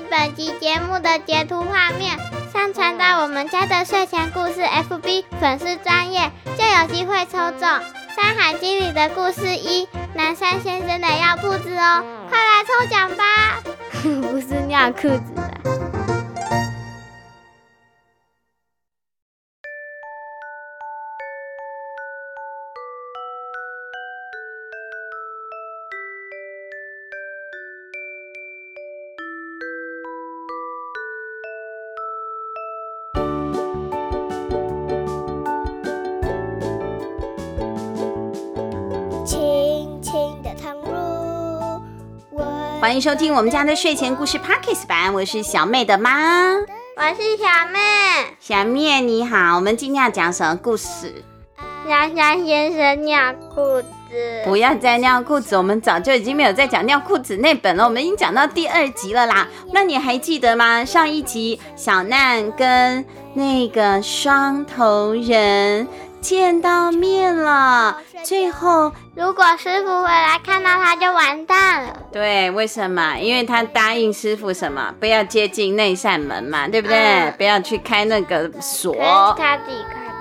本集节目的截图画面，上传到我们家的睡前故事 FB 粉丝专业，就有机会抽中《山海经》里的故事一南山先生的尿裤子哦！快来抽奖吧！不是尿裤子欢迎收听我们家的睡前故事 Podcast 版，我是小妹的妈，我是小妹，小妹你好，我们今天要讲什么故事？南山先生尿裤子，不要再尿裤子，我们早就已经没有在讲尿裤子那本了，我们已经讲到第二集了啦。那你还记得吗？上一集小难跟那个双头人见到面了。最后，如果师傅回来看到他，就完蛋了。对，为什么？因为他答应师傅什么？不要接近那扇门嘛，对不对？嗯、不要去开那个锁。他自己开的。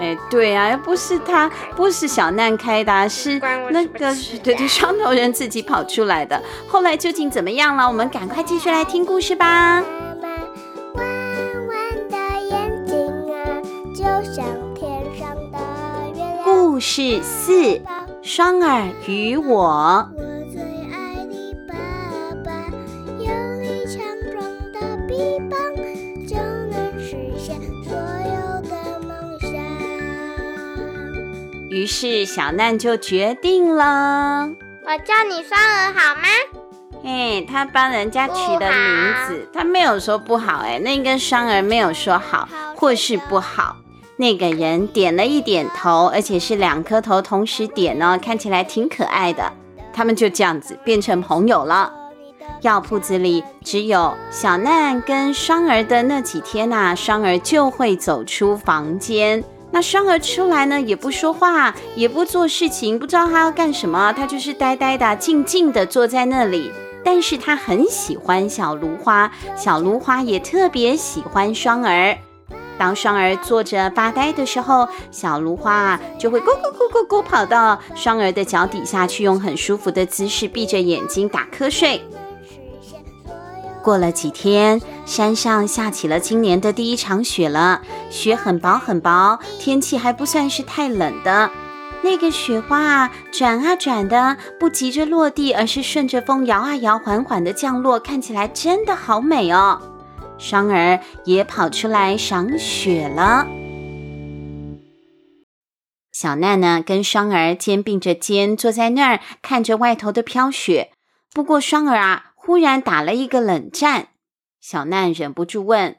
哎，对啊，又不是他，不是小难开的，是那个对对，双头人自己跑出来的。后来究竟怎么样了？我们赶快继续来听故事吧。故事四：双儿与我。我最爱的爸爸，有力强壮的臂膀，就能实现所有的梦想。于是小难就决定了，我叫你双儿好吗？哎，他帮人家取的名字，他没有说不好，哎，那个双儿没有说好或是不好。那个人点了一点头，而且是两颗头同时点哦，看起来挺可爱的。他们就这样子变成朋友了。药铺子里只有小难跟双儿的那几天呐、啊，双儿就会走出房间。那双儿出来呢，也不说话，也不做事情，不知道他要干什么，他就是呆呆的、静静的坐在那里。但是他很喜欢小芦花，小芦花也特别喜欢双儿。当双儿坐着发呆的时候，小芦花啊就会咕咕咕咕咕跑到双儿的脚底下去，用很舒服的姿势闭着眼睛打瞌睡。过了几天，山上下起了今年的第一场雪了，雪很薄很薄，天气还不算是太冷的。那个雪花啊转啊转的，不急着落地，而是顺着风摇啊摇，缓缓的降落，看起来真的好美哦。双儿也跑出来赏雪了。小难呢，跟双儿肩并着肩坐在那儿，看着外头的飘雪。不过双儿啊，忽然打了一个冷战。小难忍不住问：“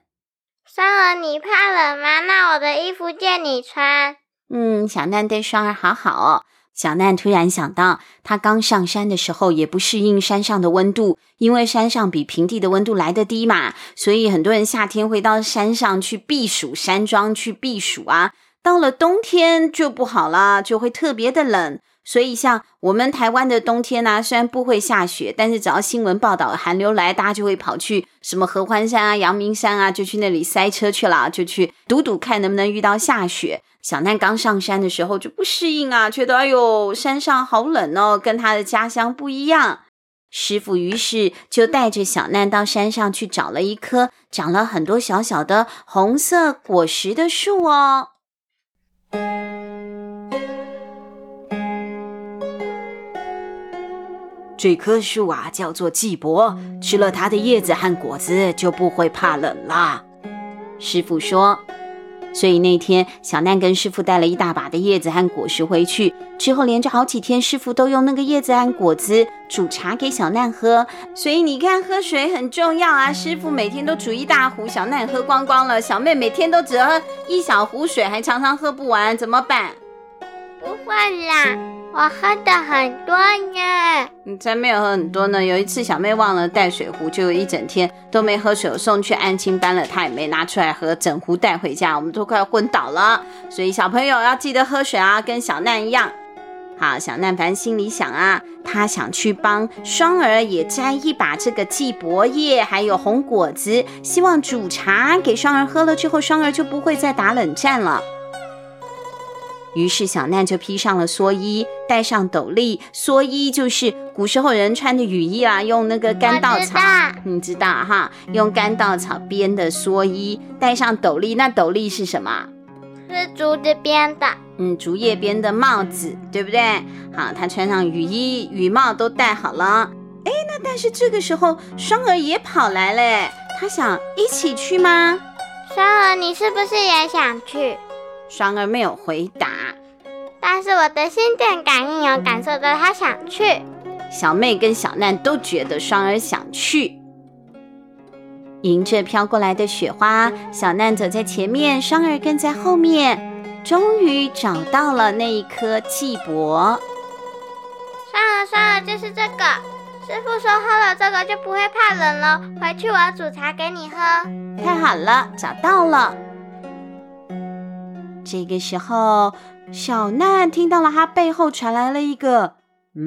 双儿，你怕冷吗？那我的衣服借你穿。”嗯，小难对双儿好好哦。小难突然想到，他刚上山的时候也不适应山上的温度，因为山上比平地的温度来得低嘛，所以很多人夏天会到山上去避暑，山庄去避暑啊。到了冬天就不好了，就会特别的冷。所以像我们台湾的冬天呢，虽然不会下雪，但是只要新闻报道寒流来，大家就会跑去什么合欢山啊、阳明山啊，就去那里塞车去了，就去赌赌看能不能遇到下雪。小难刚上山的时候就不适应啊，觉得哎呦，山上好冷哦，跟他的家乡不一样。师傅于是就带着小难到山上去找了一棵长了很多小小的红色果实的树哦。这棵树啊，叫做季柏，吃了它的叶子和果子就不会怕冷啦。师傅说。所以那天，小难跟师傅带了一大把的叶子和果实回去。之后连着好几天，师傅都用那个叶子和果子煮茶给小难喝。所以你看，喝水很重要啊！师傅每天都煮一大壶，小难喝光光了。小妹每天都只喝一小壶水，还常常喝不完，怎么办？不会啦。我喝的很多呢，你才没有喝很多呢。有一次小妹忘了带水壶，就一整天都没喝水，我送去安亲班了，她也没拿出来喝，整壶带回家，我们都快要昏倒了。所以小朋友要记得喝水啊，跟小难一样。好，小难凡心里想啊，他想去帮双儿也摘一把这个季伯叶，还有红果子，希望煮茶给双儿喝了之后，双儿就不会再打冷战了。于是小难就披上了蓑衣，戴上斗笠。蓑衣就是古时候人穿的雨衣啊，用那个干稻草，你知道哈，用干稻草编的蓑衣，戴上斗笠。那斗笠是什么？是竹子编的。嗯，竹叶编的帽子，对不对？好，他穿上雨衣、雨帽都戴好了。哎，那但是这个时候，双儿也跑来嘞。他想一起去吗？双儿，你是不是也想去？双儿没有回答。但是我的心电感应有感受到他想去。小妹跟小难都觉得双儿想去。迎着飘过来的雪花，小难走在前面，双儿跟在后面。终于找到了那一颗气伯。算了算了，就是这个。师傅说喝了这个就不会怕冷了。回去我要煮茶给你喝。太好了，找到了。这个时候，小难听到了他背后传来了一个“嗯”，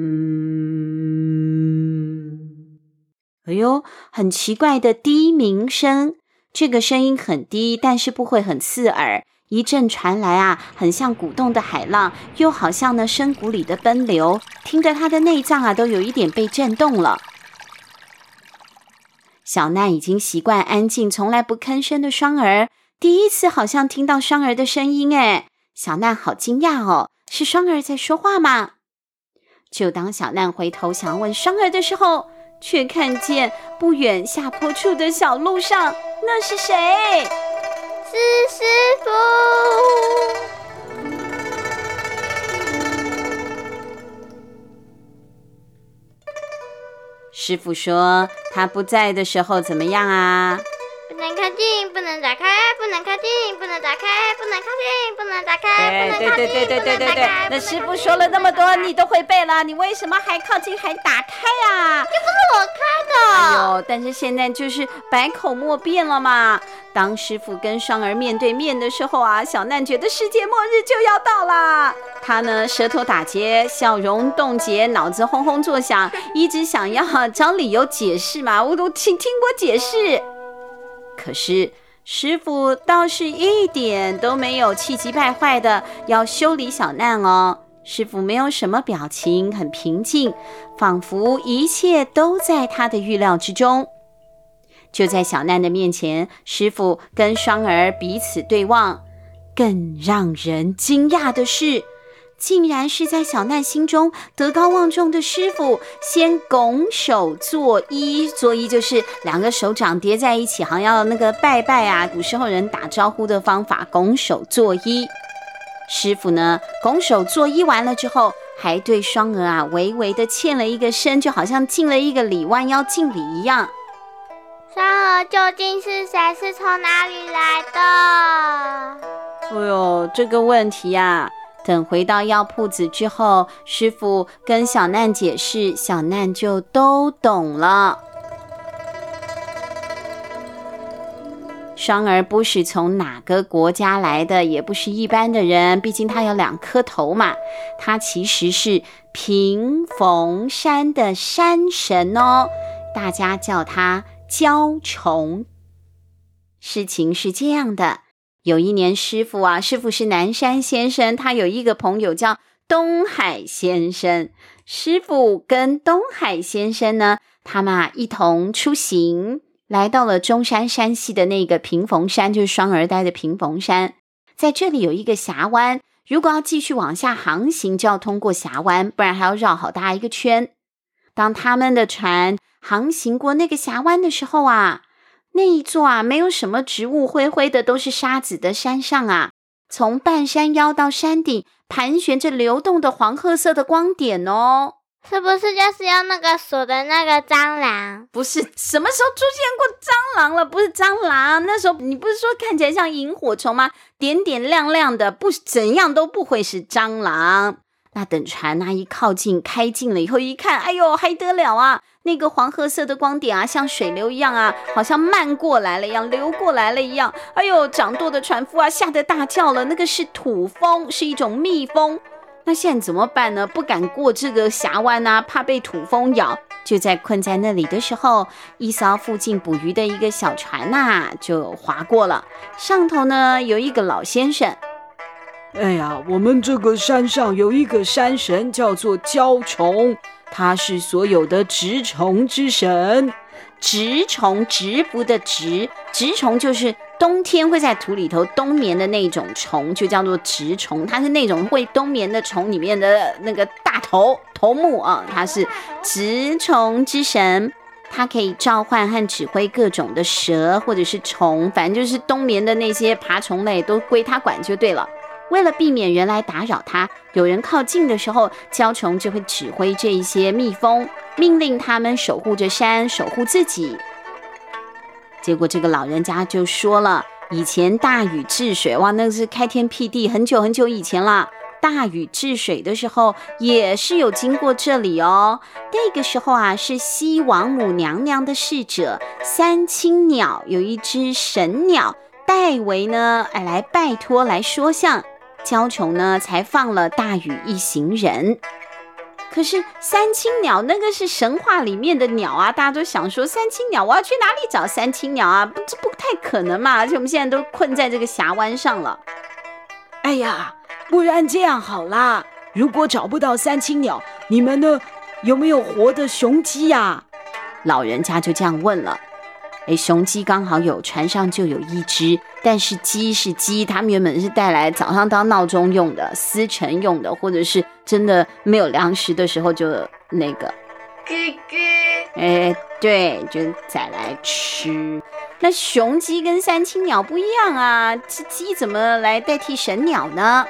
哎呦，很奇怪的低鸣声。这个声音很低，但是不会很刺耳。一阵传来啊，很像鼓动的海浪，又好像呢深谷里的奔流，听着他的内脏啊都有一点被震动了。小奈已经习惯安静，从来不吭声的双儿，第一次好像听到双儿的声音，哎，小难好惊讶哦，是双儿在说话吗？就当小难回头想要问双儿的时候，却看见不远下坡处的小路上，那是谁？是师傅。师傅说他不在的时候怎么样啊？不能靠近，不能打开，不能靠近，不能打开，不能靠近，不能打开。对对对对对对对。那师傅说了那么多，你都会背了，你为什么还靠近还打开啊？又不是我开的。哎呦，但是现在就是百口莫辩了嘛。当师傅跟双儿面对面的时候啊，小难觉得世界末日就要到啦。他呢，舌头打结，笑容冻结，脑子轰轰作响，一直想要找理由解释嘛。我都听听我解释。可是师傅倒是一点都没有气急败坏的要修理小难哦。师傅没有什么表情，很平静，仿佛一切都在他的预料之中。就在小难的面前，师傅跟双儿彼此对望。更让人惊讶的是，竟然是在小难心中德高望重的师傅，先拱手作揖。作揖就是两个手掌叠在一起，好像要那个拜拜啊，古时候人打招呼的方法，拱手作揖。师傅呢，拱手作揖完了之后，还对双儿啊微微的欠了一个身，就好像敬了一个礼，弯腰敬礼一样。双儿究竟是谁？是从哪里来的？哎呦，这个问题呀，等回到药铺子之后，师傅跟小难解释，小难就都懂了。双儿不是从哪个国家来的，也不是一般的人，毕竟他有两颗头嘛。他其实是平逢山的山神哦，大家叫他。焦虫。事情是这样的，有一年师傅啊，师傅是南山先生，他有一个朋友叫东海先生。师傅跟东海先生呢，他们啊一同出行，来到了中山山西的那个平逢山，就是双儿呆的平逢山。在这里有一个峡湾，如果要继续往下航行，就要通过峡湾，不然还要绕好大一个圈。当他们的船航行过那个峡湾的时候啊，那一座啊没有什么植物，灰灰的都是沙子的山上啊，从半山腰到山顶盘旋着流动的黄褐色的光点哦，是不是就是要那个锁的那个蟑螂？不是，什么时候出现过蟑螂了？不是蟑螂，那时候你不是说看起来像萤火虫吗？点点亮亮的，不怎样都不会是蟑螂。那等船那一靠近，开近了以后一看，哎呦，还得了啊！那个黄褐色的光点啊，像水流一样啊，好像漫过来了一样，流过来了一样。哎呦，掌舵的船夫啊，吓得大叫了。那个是土蜂，是一种蜜蜂。那现在怎么办呢？不敢过这个峡湾啊，怕被土蜂咬。就在困在那里的时候，一艘附近捕鱼的一个小船呐、就划过了。上头呢有一个老先生。哎呀，我们这个山上有一个山神，叫做蛟虫，他是所有的植虫之神。植虫，植服的植，植虫就是冬天会在土里头冬眠的那种虫，就叫做植虫。它是那种会冬眠的虫里面的那个大头头目啊，它是植虫之神，它可以召唤和指挥各种的蛇或者是虫，反正就是冬眠的那些爬虫类都归它管就对了。为了避免人来打扰它，有人靠近的时候，蛟虫就会指挥这一些蜜蜂，命令他们守护着山，守护自己。结果这个老人家就说了：“以前大禹治水，哇，那是开天辟地，很久很久以前了。大禹治水的时候，也是有经过这里哦。那个时候啊，是西王母娘娘的侍者三青鸟，有一只神鸟代为呢，哎，来拜托来说相。”蛟虫呢，才放了大禹一行人。可是三青鸟那个是神话里面的鸟啊，大家都想说三青鸟，我要去哪里找三青鸟啊？不，这不太可能嘛！而且我们现在都困在这个峡湾上了。哎呀，不然这样好啦，如果找不到三青鸟，你们呢，有没有活的雄鸡呀？老人家就这样问了。哎，雄鸡刚好有，船上就有一只，但是鸡是鸡，他们原本是带来早上当闹钟用的，司晨用的，或者是真的没有粮食的时候就那个咯咯。哎，对，就宰来吃。那雄鸡跟三青鸟不一样啊，这鸡怎么来代替神鸟呢？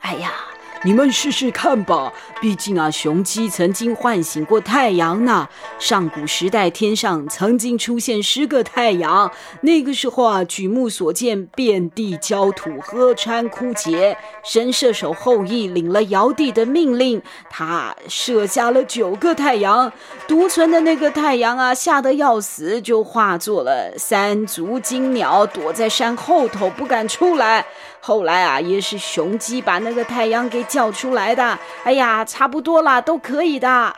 哎呀。你们试试看吧，毕竟啊，雄鸡曾经唤醒过太阳呢。上古时代，天上曾经出现十个太阳，那个时候啊，举目所见，遍地焦土，河川枯竭。神射手后羿领了尧帝的命令，他射下了九个太阳，独存的那个太阳啊，吓得要死，就化作了三足金鸟，躲在山后头不敢出来。后来啊，也是雄鸡把那个太阳给叫出来的。哎呀，差不多了，都可以的。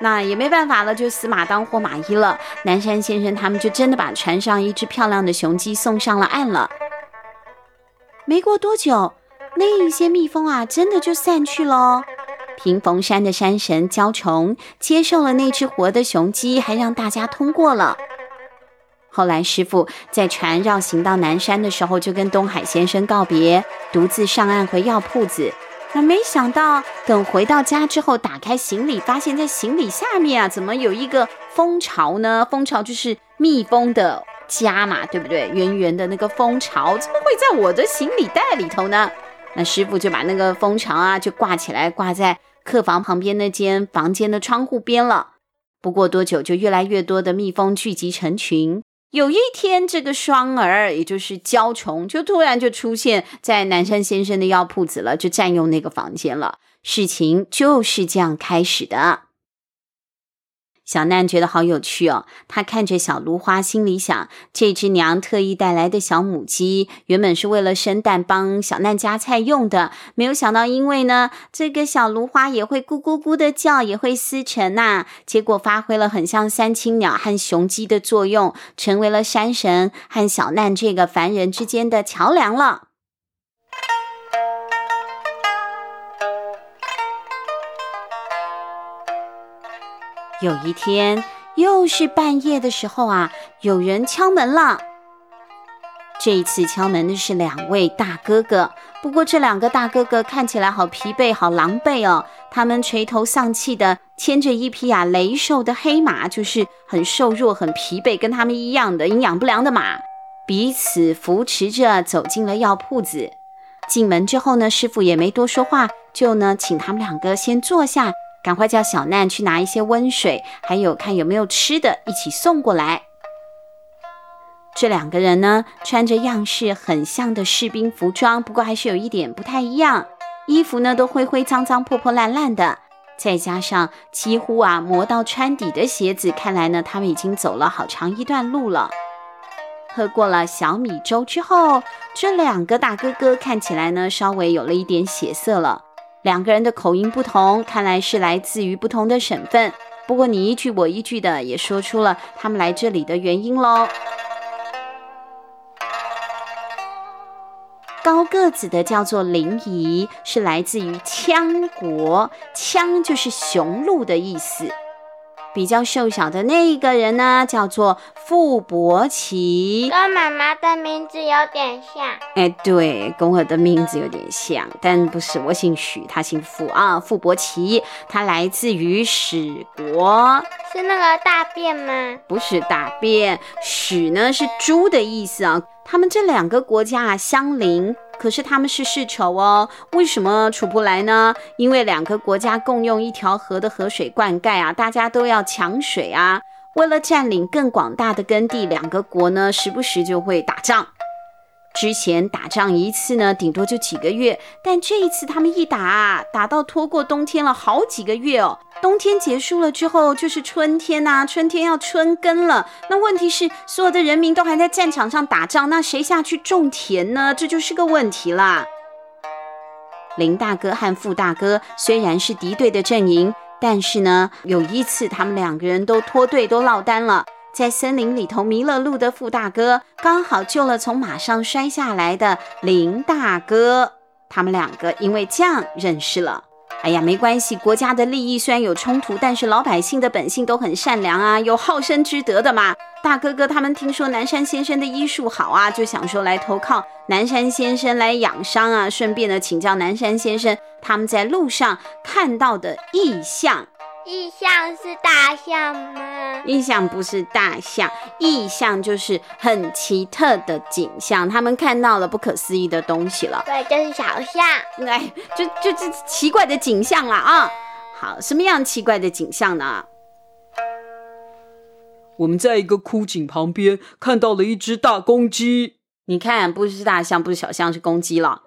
那也没办法了，就死马当活马医了。南山先生他们就真的把船上一只漂亮的雄鸡送上了岸了。没过多久，那一些蜜蜂啊，真的就散去了。平逢山的山神焦虫接受了那只活的雄鸡，还让大家通过了。后来，师傅在船绕行到南山的时候，就跟东海先生告别，独自上岸回药铺子。那没想到，等回到家之后，打开行李，发现在行李下面啊，怎么有一个蜂巢呢？蜂巢就是蜜蜂的家嘛，对不对？圆圆的那个蜂巢，怎么会在我的行李袋里头呢？那师傅就把那个蜂巢啊，就挂起来，挂在客房旁边那间房间的窗户边了。不过多久，就越来越多的蜜蜂聚集成群。有一天，这个双儿，也就是焦虫，就突然就出现在南山先生的药铺子了，就占用那个房间了。事情就是这样开始的。小难觉得好有趣哦，他看着小芦花，心里想：这只娘特意带来的小母鸡，原本是为了生蛋帮小难夹菜用的，没有想到因为呢，这个小芦花也会咕咕咕的叫，也会司晨呐，结果发挥了很像三青鸟和雄鸡的作用，成为了山神和小难这个凡人之间的桥梁了。有一天，又是半夜的时候啊，有人敲门了。这一次敲门的是两位大哥哥，不过这两个大哥哥看起来好疲惫、好狼狈哦。他们垂头丧气的牵着一匹啊羸瘦的黑马，就是很瘦弱、很疲惫，跟他们一样的营养不良的马，彼此扶持着走进了药铺子。进门之后呢，师傅也没多说话，就呢请他们两个先坐下。赶快叫小难去拿一些温水，还有看有没有吃的，一起送过来。这两个人呢，穿着样式很像的士兵服装，不过还是有一点不太一样。衣服呢都灰灰脏脏、破破烂烂的，再加上几乎啊磨到穿底的鞋子，看来呢他们已经走了好长一段路了。喝过了小米粥之后，这两个大哥哥看起来呢，稍微有了一点血色了。两个人的口音不同，看来是来自于不同的省份。不过你一句我一句的，也说出了他们来这里的原因喽。高个子的叫做林怡，是来自于羌国，羌就是雄鹿的意思。比较瘦小的那一个人呢，叫做傅伯奇，跟妈妈的名字有点像。哎，对，跟我的名字有点像，但不是，我姓许，他姓傅啊。傅伯奇，他来自于史国，是那个大便吗？不是大便，许呢是猪的意思啊。他们这两个国家啊相邻。可是他们是世仇哦，为什么处不来呢？因为两个国家共用一条河的河水灌溉啊，大家都要抢水啊。为了占领更广大的耕地，两个国呢时不时就会打仗。之前打仗一次呢，顶多就几个月，但这一次他们一打，打到拖过冬天了好几个月哦。冬天结束了之后，就是春天呐、春天要春耕了。那问题是，所有的人民都还在战场上打仗，那谁下去种田呢？这就是个问题啦。林大哥和傅大哥虽然是敌对的阵营，但是呢，有一次他们两个人都脱队，都落单了。在森林里头迷了路的傅大哥，刚好救了从马上摔下来的林大哥，他们两个因为这样认识了。哎呀，没关系，国家的利益虽然有冲突，但是老百姓的本性都很善良啊，有好生之德的嘛。大哥哥他们听说南山先生的医术好啊，就想说来投靠南山先生来养伤啊，顺便呢请教南山先生他们在路上看到的异象。异象是大象吗？意象不是大象，意象就是很奇特的景象，他们看到了不可思议的东西了。对，就是小象。哎，就就这奇怪的景象了啊！好，什么样奇怪的景象呢？我们在一个枯井旁边看到了一只大公鸡。你看，不是大象，不是小象，是公鸡了。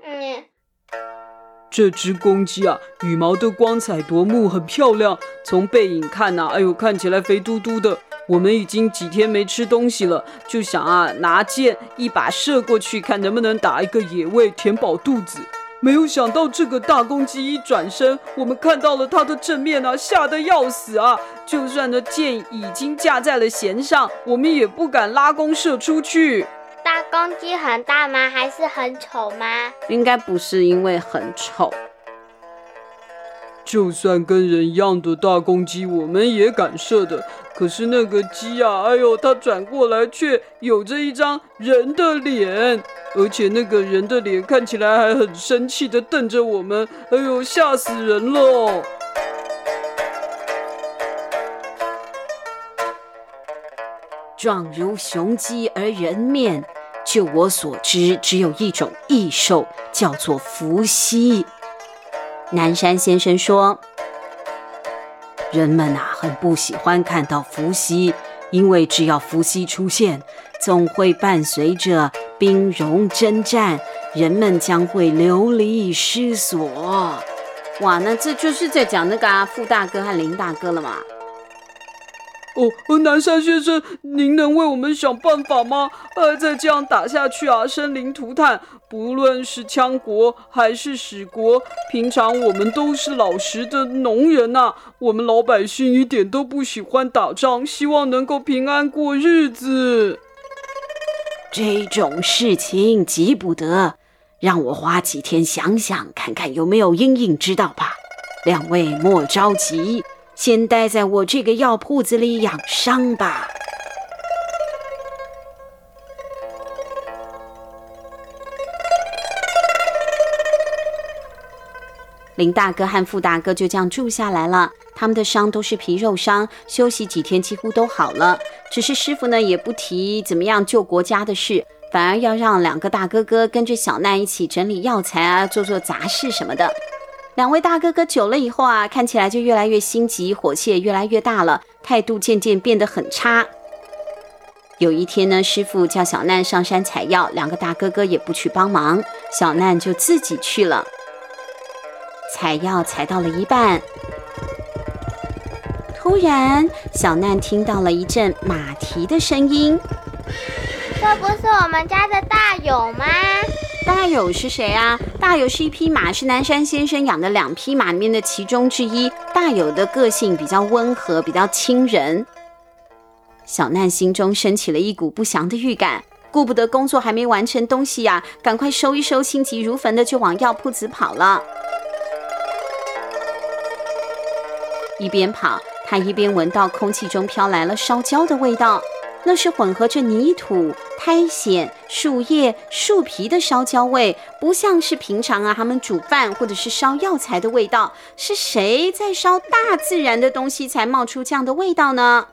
这只公鸡啊，羽毛都光彩夺目，很漂亮。从背影看呐、啊，哎呦，看起来肥嘟嘟的。我们已经几天没吃东西了，就想啊，拿箭一把射过去，看能不能打一个野味，填饱肚子。没有想到这个大公鸡一转身，我们看到了它的正面啊，吓得要死啊！就算那箭已经架在了弦上，我们也不敢拉弓射出去。大公鸡很大吗？还是很丑吗？应该不是因为很丑。就算跟人一样的大公鸡，我们也敢射的。可是那个鸡啊，哎呦，它转过来却有着一张人的脸，而且那个人的脸看起来还很生气的瞪着我们。哎呦，吓死人了！状如雄鸡而人面。就我所知，只有一种异兽，叫做伏羲。南山先生说：“人们呐，很不喜欢看到伏羲，因为只要伏羲出现，总会伴随着兵戎征战，人们将会流离失所。”哇，那这就是在讲那个啊，傅大哥和林大哥了嘛。哦，南山先生，您能为我们想办法吗？呃，再这样打下去啊，生灵涂炭。不论是羌国还是史国，平常我们都是老实的农人呐、我们老百姓一点都不喜欢打仗，希望能够平安过日子。这种事情急不得，让我花几天想想，看看有没有因应之道吧。两位莫着急。先待在我这个药铺子里养伤吧。林大哥和傅大哥就这样住下来了。他们的伤都是皮肉伤，休息几天几乎都好了。只是师傅呢也不提怎么样救国家的事，反而要让两个大哥哥跟着小奈一起整理药材啊，做做杂事什么的。两位大哥哥久了以后啊，看起来就越来越心急，火气也越来越大了，态度渐渐变得很差。有一天呢，师傅叫小难上山采药，两个大哥哥也不去帮忙，小难就自己去了。采药采到了一半，突然小难听到了一阵马蹄的声音。这不是我们家的大勇吗？大友是谁啊？大友是一匹马，是南山先生养的两匹马里面的其中之一。大友的个性比较温和，比较亲人。小难心中升起了一股不祥的预感，顾不得工作还没完成，东西呀、赶快收一收，心急如焚的就往药铺子跑了。一边跑，他一边闻到空气中飘来了烧焦的味道。那是混合着泥土、苔藓、树叶、树皮的烧焦味，不像是平常啊他们煮饭或者是烧药材的味道。是谁在烧大自然的东西才冒出这样的味道呢？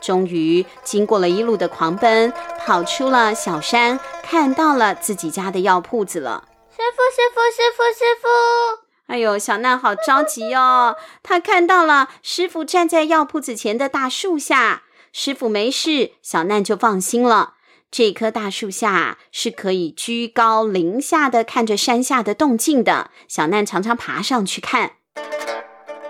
终于经过了一路的狂奔，跑出了小山，看到了自己家的药铺子了。师傅，师傅，师傅，师傅！哎呦，小娜好着急哦，他看到了师傅站在药铺子前的大树下。师傅没事，小难就放心了。这棵大树下是可以居高临下的看着山下的动静的。小难常常爬上去看。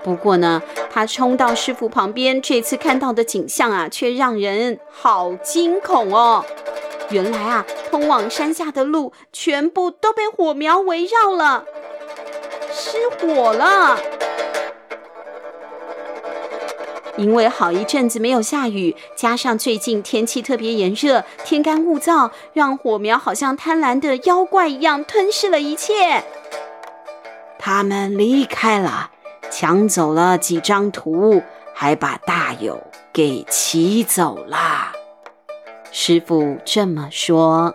不过呢，他冲到师傅旁边，这次看到的景象啊，却让人好惊恐哦。原来啊，通往山下的路全部都被火苗围绕了，失火了。因为好一阵子没有下雨，加上最近天气特别炎热，天干物燥，让火苗好像贪婪的妖怪一样吞噬了一切。他们离开了，抢走了几张图，还把大友给骑走了。师傅这么说。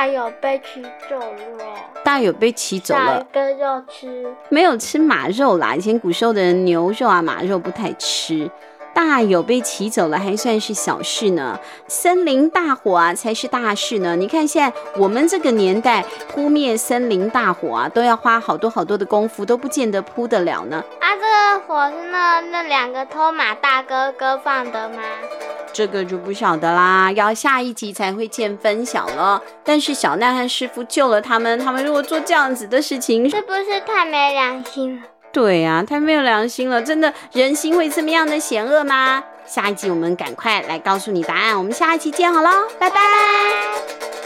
大有被骑走了。大有被骑走了。找一个肉吃。没有吃马肉啦，以前古时候的人牛肉啊、马肉不太吃。大有被骑走了，还算是小事呢。森林大火啊，才是大事呢。你看现在我们这个年代扑灭森林大火啊，都要花好多好多的功夫，都不见得扑得了呢。啊，这个火是那那两个偷马大哥哥放的吗？这个就不晓得啦，要下一集才会见分晓了。但是小奈和师傅救了他们，他们如果做这样子的事情，是不是太没良心了？对呀、啊，太没有良心了！真的，人心会这么样的险恶吗？下一集我们赶快来告诉你答案。我们下一期见好喽，拜拜。